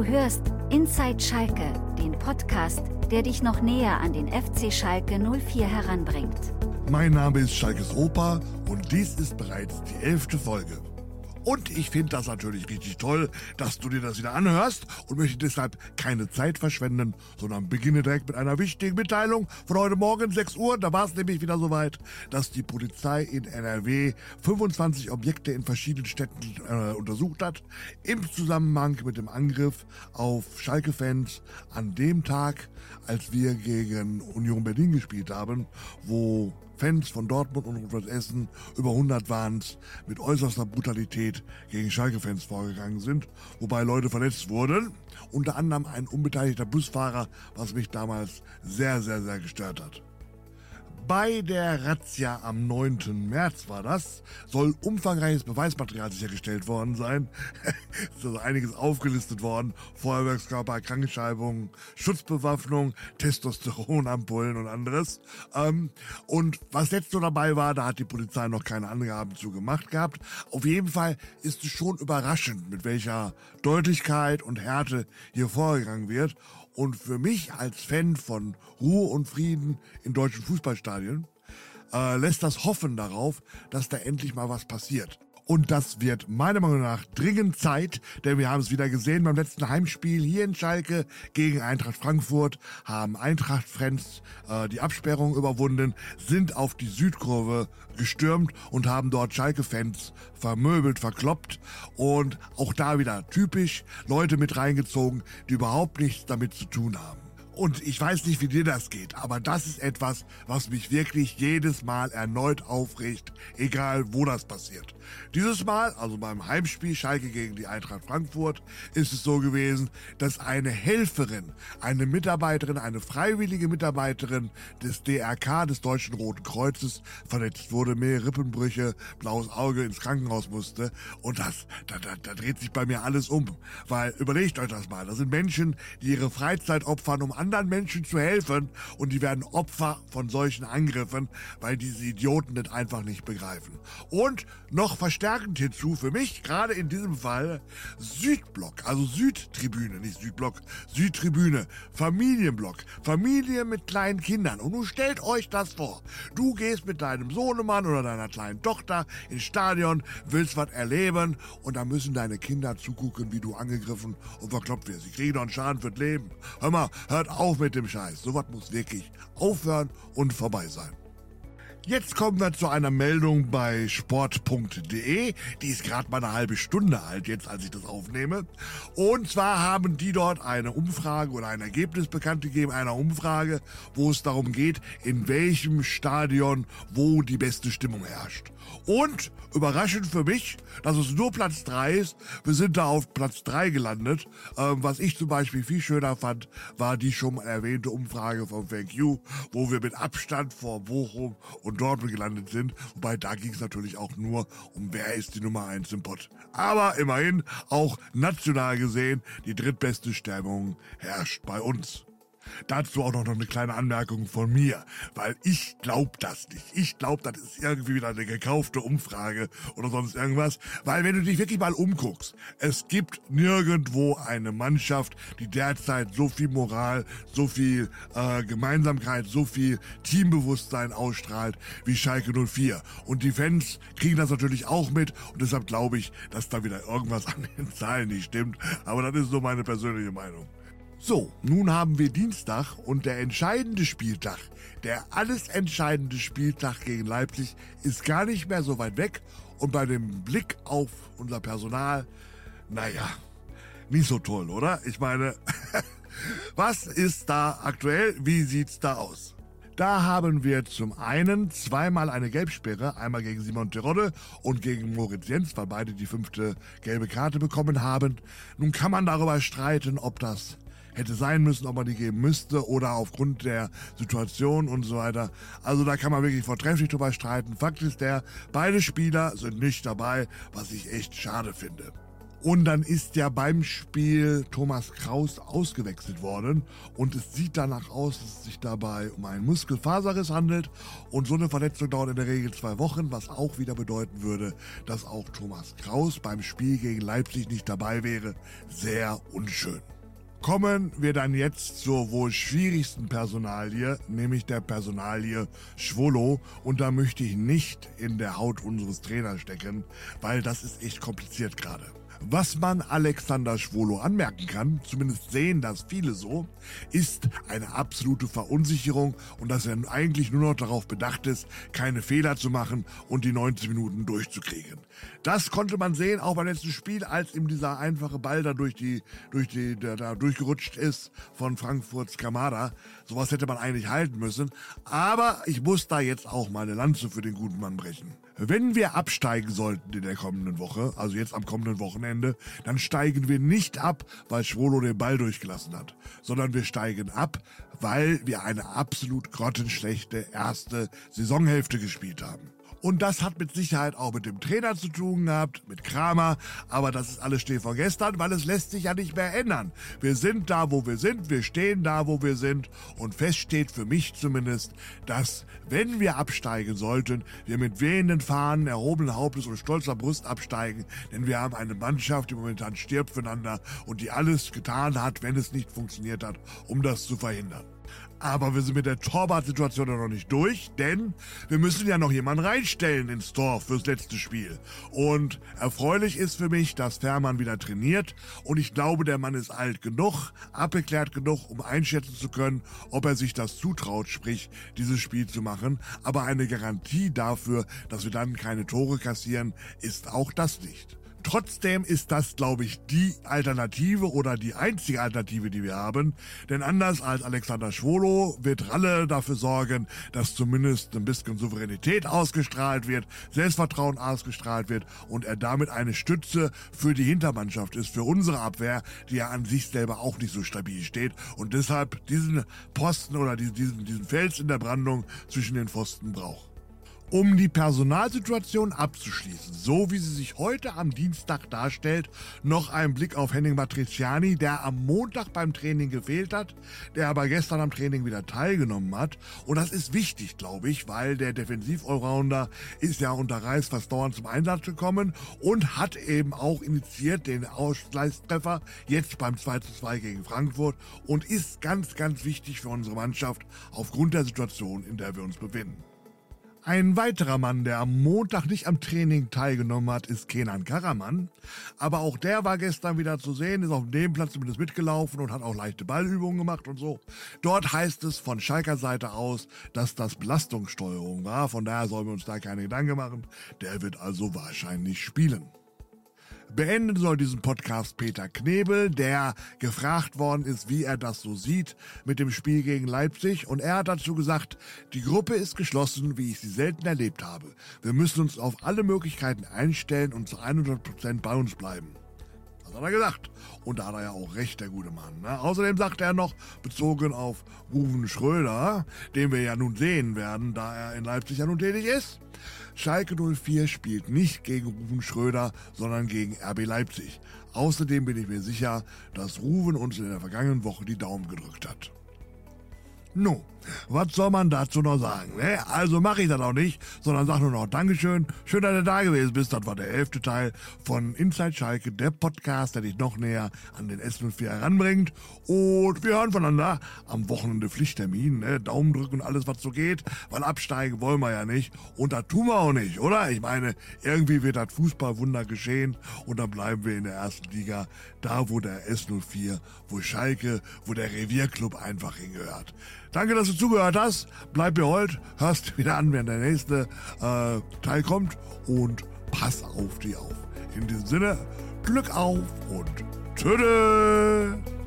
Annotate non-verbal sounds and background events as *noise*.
Du hörst Inside Schalke, den Podcast, der dich noch näher an den FC Schalke 04 heranbringt. Mein Name ist Schalkes Opa und dies ist bereits die elfte Folge. Und ich finde das natürlich richtig toll, dass du dir das wieder anhörst und möchte deshalb keine Zeit verschwenden, sondern beginne direkt mit einer wichtigen Mitteilung von heute Morgen 6 Uhr. Da war es nämlich wieder soweit, dass die Polizei in NRW 25 Objekte in verschiedenen Städten äh, untersucht hat, im Zusammenhang mit dem Angriff auf Schalke-Fans an dem Tag, als wir gegen Union Berlin gespielt haben, wo Fans von Dortmund und Rot Essen, über 100 waren es, mit äußerster Brutalität gegen Schalke-Fans vorgegangen sind, wobei Leute verletzt wurden. Unter anderem ein unbeteiligter Busfahrer, was mich damals sehr, sehr, sehr gestört hat. Bei der Razzia am 9. März war das, soll umfangreiches Beweismaterial sichergestellt worden sein. *laughs* ist also einiges aufgelistet worden. Feuerwerkskörper, Krankenschreibung, Schutzbewaffnung, Testosteronampullen und anderes. Ähm, und was jetzt so dabei war, da hat die Polizei noch keine Angaben zu gemacht gehabt. Auf jeden Fall ist es schon überraschend, mit welcher Deutlichkeit und Härte hier vorgegangen wird. Und für mich als Fan von Ruhe und Frieden in deutschen Fußballstadien äh, lässt das hoffen darauf, dass da endlich mal was passiert. Und das wird meiner Meinung nach dringend Zeit, denn wir haben es wieder gesehen beim letzten Heimspiel hier in Schalke gegen Eintracht Frankfurt, haben Eintracht-Fans äh, die Absperrung überwunden, sind auf die Südkurve gestürmt und haben dort Schalke-Fans vermöbelt, verkloppt und auch da wieder typisch Leute mit reingezogen, die überhaupt nichts damit zu tun haben. Und ich weiß nicht, wie dir das geht, aber das ist etwas, was mich wirklich jedes Mal erneut aufregt, egal wo das passiert. Dieses Mal, also beim Heimspiel Schalke gegen die Eintracht Frankfurt, ist es so gewesen, dass eine Helferin, eine Mitarbeiterin, eine freiwillige Mitarbeiterin des DRK, des Deutschen Roten Kreuzes, verletzt wurde, mehr Rippenbrüche, blaues Auge ins Krankenhaus musste. Und das, da, da, da dreht sich bei mir alles um. Weil, überlegt euch das mal, das sind Menschen, die ihre Freizeit opfern, um anderen Menschen zu helfen und die werden Opfer von solchen Angriffen, weil diese Idioten das einfach nicht begreifen. Und noch verstärkend hinzu für mich, gerade in diesem Fall, Südblock, also Südtribüne, nicht Südblock, Südtribüne, Familienblock, Familie mit kleinen Kindern. Und nun stellt euch das vor. Du gehst mit deinem Sohnemann oder deiner kleinen Tochter ins Stadion, willst was erleben und da müssen deine Kinder zugucken, wie du angegriffen und verkloppt wirst. Sie kriegen doch einen Schaden fürs Leben. Hör mal, hört auf mit dem Scheiß. Sowas muss wirklich aufhören und vorbei sein. Jetzt kommen wir zu einer Meldung bei sport.de. Die ist gerade mal eine halbe Stunde alt, jetzt als ich das aufnehme. Und zwar haben die dort eine Umfrage oder ein Ergebnis bekannt gegeben, einer Umfrage, wo es darum geht, in welchem Stadion wo die beste Stimmung herrscht. Und überraschend für mich, dass es nur Platz 3 ist. Wir sind da auf Platz 3 gelandet. Ähm, was ich zum Beispiel viel schöner fand, war die schon erwähnte Umfrage von Thank You, wo wir mit Abstand vor Bochum und Dortmund gelandet sind. Wobei da ging es natürlich auch nur um wer ist die Nummer 1 im Pott. Aber immerhin, auch national gesehen, die drittbeste Stimmung herrscht bei uns. Dazu auch noch eine kleine Anmerkung von mir, weil ich glaub das nicht. Ich glaub, das ist irgendwie wieder eine gekaufte Umfrage oder sonst irgendwas, weil wenn du dich wirklich mal umguckst, es gibt nirgendwo eine Mannschaft, die derzeit so viel Moral, so viel äh, Gemeinsamkeit, so viel Teambewusstsein ausstrahlt wie Schalke 04. Und die Fans kriegen das natürlich auch mit und deshalb glaube ich, dass da wieder irgendwas an den Zahlen nicht stimmt. Aber das ist so meine persönliche Meinung. So, nun haben wir Dienstag und der entscheidende Spieltag, der alles entscheidende Spieltag gegen Leipzig ist gar nicht mehr so weit weg und bei dem Blick auf unser Personal, naja, nicht so toll, oder? Ich meine, *laughs* was ist da aktuell? Wie sieht's da aus? Da haben wir zum einen zweimal eine Gelbsperre, einmal gegen Simon Terodde und gegen Moritz Jens, weil beide die fünfte gelbe Karte bekommen haben. Nun kann man darüber streiten, ob das hätte sein müssen, ob man die geben müsste oder aufgrund der Situation und so weiter. Also da kann man wirklich vortrefflich drüber streiten. Fakt ist der, beide Spieler sind nicht dabei, was ich echt schade finde. Und dann ist ja beim Spiel Thomas Kraus ausgewechselt worden. Und es sieht danach aus, dass es sich dabei um einen Muskelfaserriss handelt. Und so eine Verletzung dauert in der Regel zwei Wochen, was auch wieder bedeuten würde, dass auch Thomas Kraus beim Spiel gegen Leipzig nicht dabei wäre. Sehr unschön. Kommen wir dann jetzt zur wohl schwierigsten Personalie, nämlich der Personalie Schwolo. Und da möchte ich nicht in der Haut unseres Trainers stecken, weil das ist echt kompliziert gerade. Was man Alexander Schwolo anmerken kann, zumindest sehen das viele so, ist eine absolute Verunsicherung und dass er eigentlich nur noch darauf bedacht ist, keine Fehler zu machen und die 90 Minuten durchzukriegen. Das konnte man sehen, auch beim letzten Spiel, als ihm dieser einfache Ball da durch die, durch die, der da durchgerutscht ist von Frankfurts Kamada. Sowas hätte man eigentlich halten müssen. Aber ich muss da jetzt auch meine Lanze für den guten Mann brechen. Wenn wir absteigen sollten in der kommenden Woche, also jetzt am kommenden Wochenende, dann steigen wir nicht ab, weil Schwolo den Ball durchgelassen hat, sondern wir steigen ab, weil wir eine absolut grottenschlechte erste Saisonhälfte gespielt haben. Und das hat mit Sicherheit auch mit dem Trainer zu tun gehabt, mit Kramer. Aber das ist alles steh von gestern, weil es lässt sich ja nicht mehr ändern. Wir sind da, wo wir sind. Wir stehen da, wo wir sind. Und fest steht für mich zumindest, dass wenn wir absteigen sollten, wir mit wehenden Fahnen, erhobenen Hauptes und stolzer Brust absteigen. Denn wir haben eine Mannschaft, die momentan stirbt füreinander und die alles getan hat, wenn es nicht funktioniert hat, um das zu verhindern. Aber wir sind mit der Torwart-Situation noch nicht durch, denn wir müssen ja noch jemanden reinstellen ins Tor fürs letzte Spiel. Und erfreulich ist für mich, dass Fährmann wieder trainiert und ich glaube, der Mann ist alt genug, abgeklärt genug, um einschätzen zu können, ob er sich das zutraut, sprich dieses Spiel zu machen. Aber eine Garantie dafür, dass wir dann keine Tore kassieren, ist auch das nicht. Trotzdem ist das, glaube ich, die Alternative oder die einzige Alternative, die wir haben. Denn anders als Alexander Schwolo wird Ralle dafür sorgen, dass zumindest ein bisschen Souveränität ausgestrahlt wird, Selbstvertrauen ausgestrahlt wird und er damit eine Stütze für die Hintermannschaft ist, für unsere Abwehr, die ja an sich selber auch nicht so stabil steht und deshalb diesen Posten oder diesen, diesen Fels in der Brandung zwischen den Pfosten braucht. Um die Personalsituation abzuschließen, so wie sie sich heute am Dienstag darstellt, noch ein Blick auf Henning Matriciani, der am Montag beim Training gefehlt hat, der aber gestern am Training wieder teilgenommen hat. Und das ist wichtig, glaube ich, weil der Defensiv-Allrounder ist ja unter Reis fast dauernd zum Einsatz gekommen und hat eben auch initiiert den Ausgleichstreffer jetzt beim 2-2 gegen Frankfurt und ist ganz, ganz wichtig für unsere Mannschaft aufgrund der Situation, in der wir uns befinden. Ein weiterer Mann, der am Montag nicht am Training teilgenommen hat, ist Kenan Karaman. Aber auch der war gestern wieder zu sehen, ist auf dem Platz zumindest mitgelaufen und hat auch leichte Ballübungen gemacht und so. Dort heißt es von Schalker Seite aus, dass das Belastungssteuerung war. Von daher sollen wir uns da keine Gedanken machen. Der wird also wahrscheinlich spielen. Beenden soll diesen Podcast Peter Knebel, der gefragt worden ist, wie er das so sieht mit dem Spiel gegen Leipzig. Und er hat dazu gesagt, die Gruppe ist geschlossen, wie ich sie selten erlebt habe. Wir müssen uns auf alle Möglichkeiten einstellen und zu 100 Prozent bei uns bleiben. Das hat er gesagt. Und da hat er ja auch recht, der gute Mann. Ne? Außerdem sagt er noch, bezogen auf Ruven Schröder, den wir ja nun sehen werden, da er in Leipzig ja nun tätig ist. Schalke 04 spielt nicht gegen Ruven Schröder, sondern gegen RB Leipzig. Außerdem bin ich mir sicher, dass Ruven uns in der vergangenen Woche die Daumen gedrückt hat. No, was soll man dazu noch sagen? Ne? Also mache ich das auch nicht, sondern sage nur noch Dankeschön. Schön, dass du da gewesen bist. Das war der elfte Teil von Inside Schalke, der Podcast, der dich noch näher an den S04 heranbringt. Und wir hören voneinander am Wochenende Pflichttermin. Ne? Daumen drücken und alles, was so geht, weil absteigen wollen wir ja nicht. Und das tun wir auch nicht, oder? Ich meine, irgendwie wird das Fußballwunder geschehen und dann bleiben wir in der ersten Liga, da wo der S04, wo Schalke, wo der Revierclub einfach hingehört. Danke, dass du zugehört hast. Bleib beholt, hörst *laughs* wieder an, wenn der nächste äh, Teil kommt und pass auf dich auf. In diesem Sinne, Glück auf und tschüss.